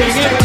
Sing it.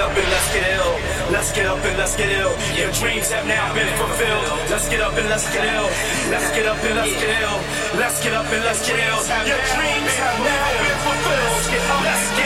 up and let's get ill. Let's get up and let's get ill. Your dreams have now been fulfilled. Let's get up and let's get ill. Let's get up and let's get ill. Let's get up and let's get ill. Your dreams have now been fulfilled. Let's get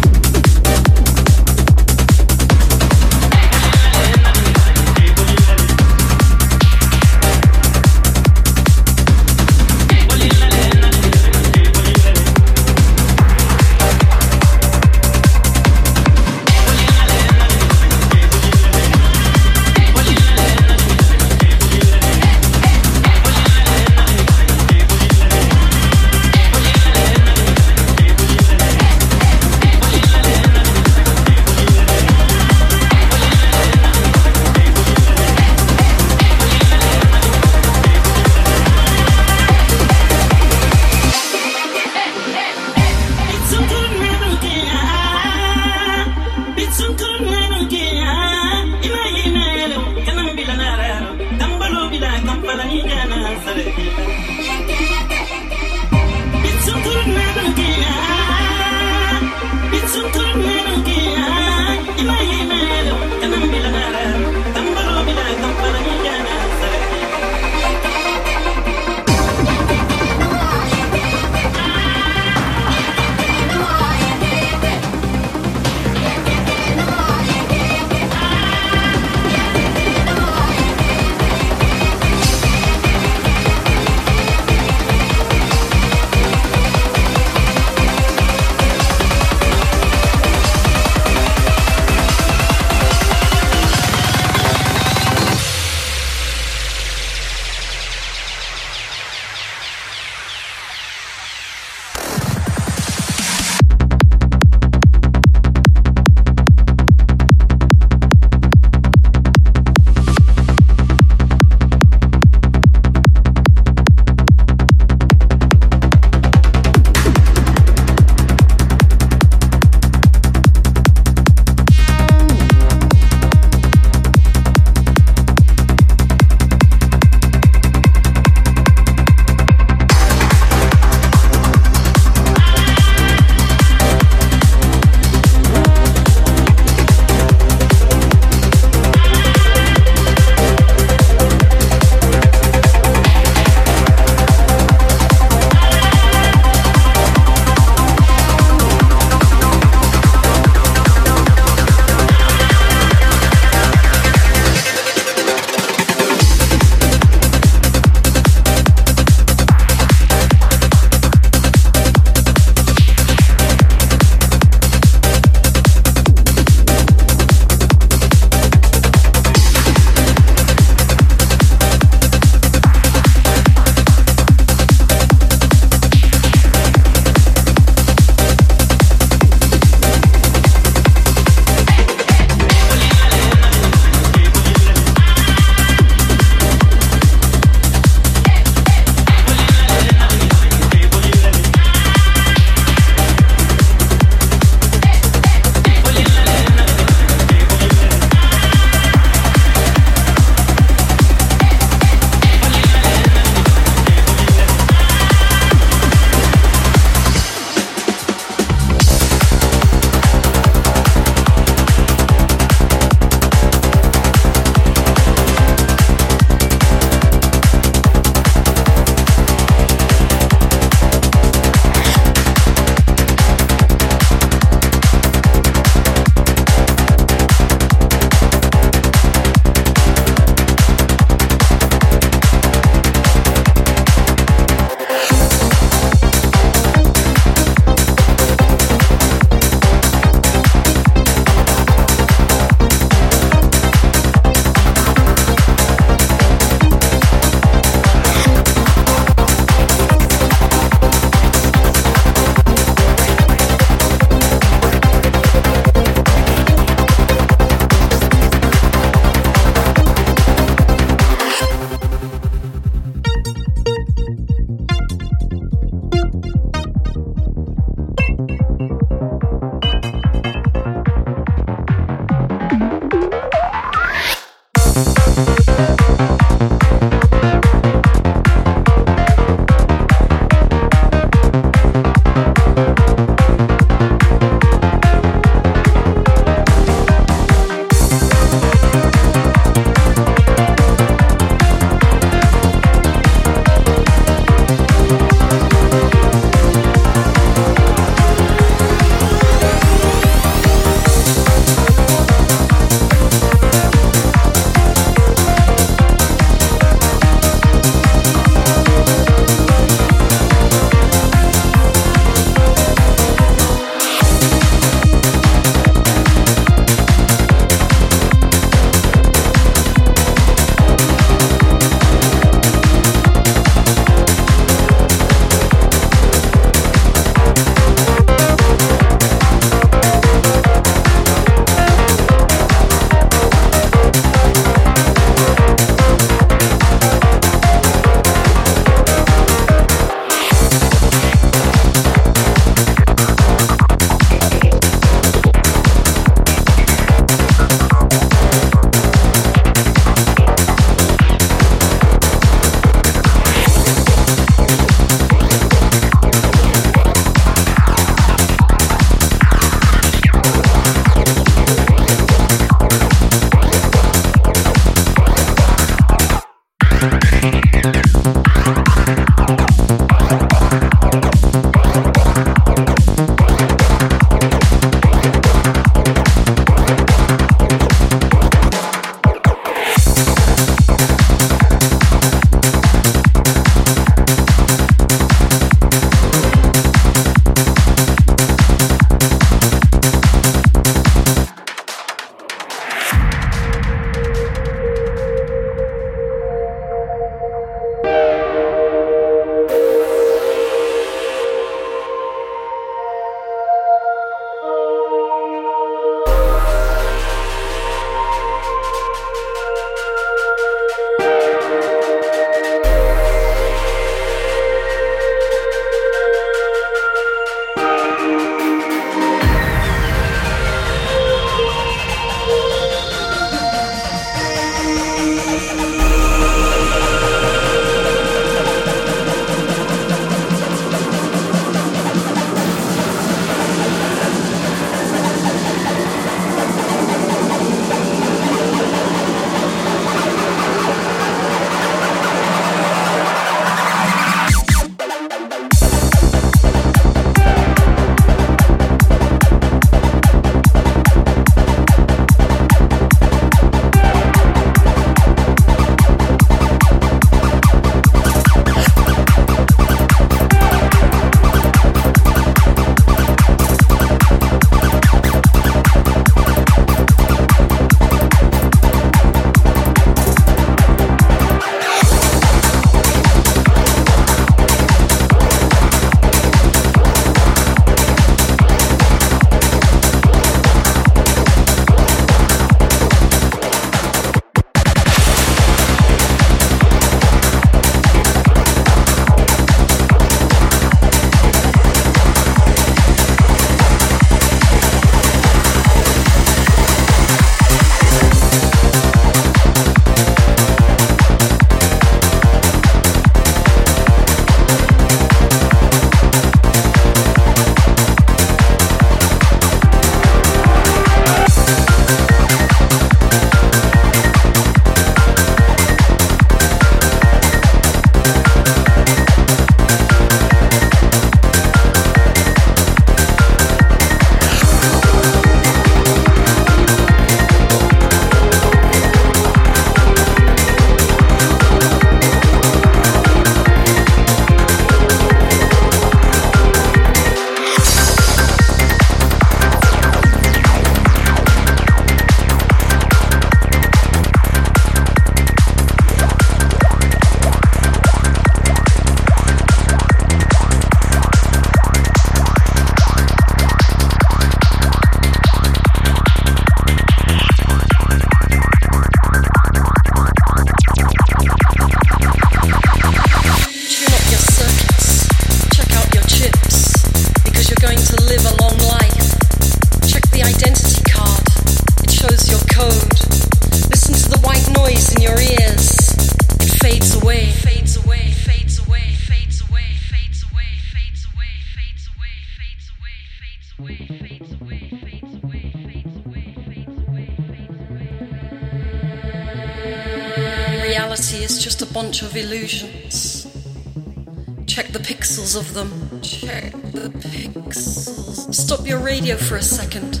pixels of them. Check the pixels. Stop your radio for a second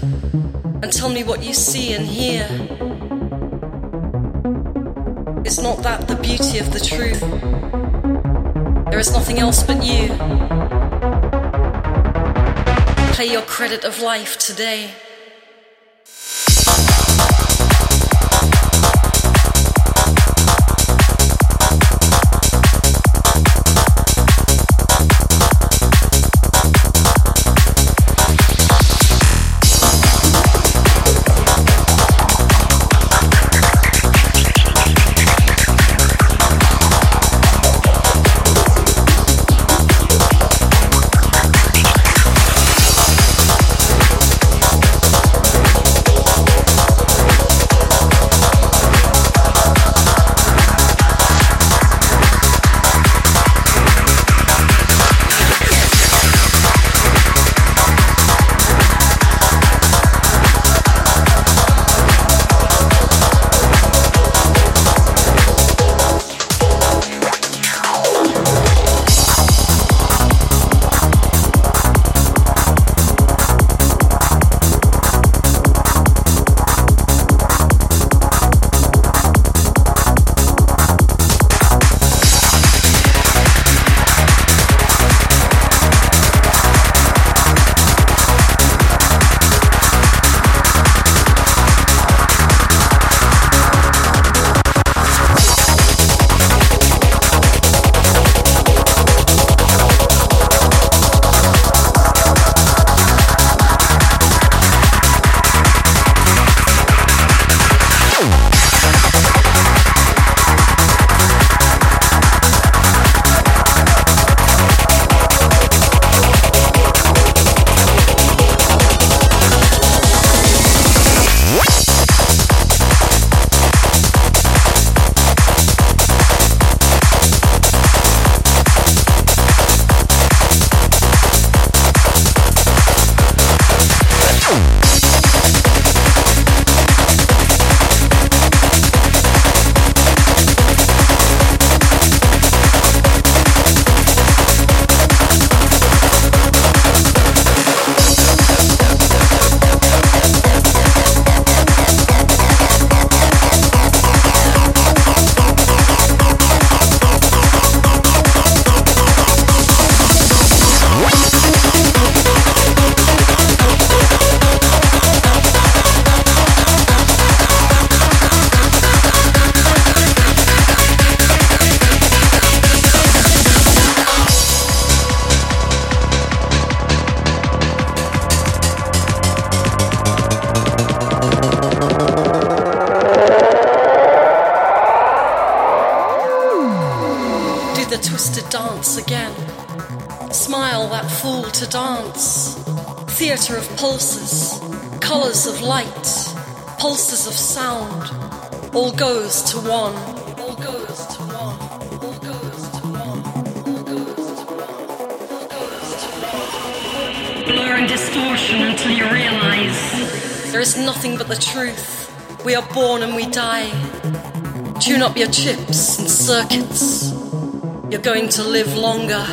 and tell me what you see and hear. Is not that the beauty of the truth? There is nothing else but you. Play your credit of life today. Born and we die. Tune up your chips and circuits. You're going to live longer.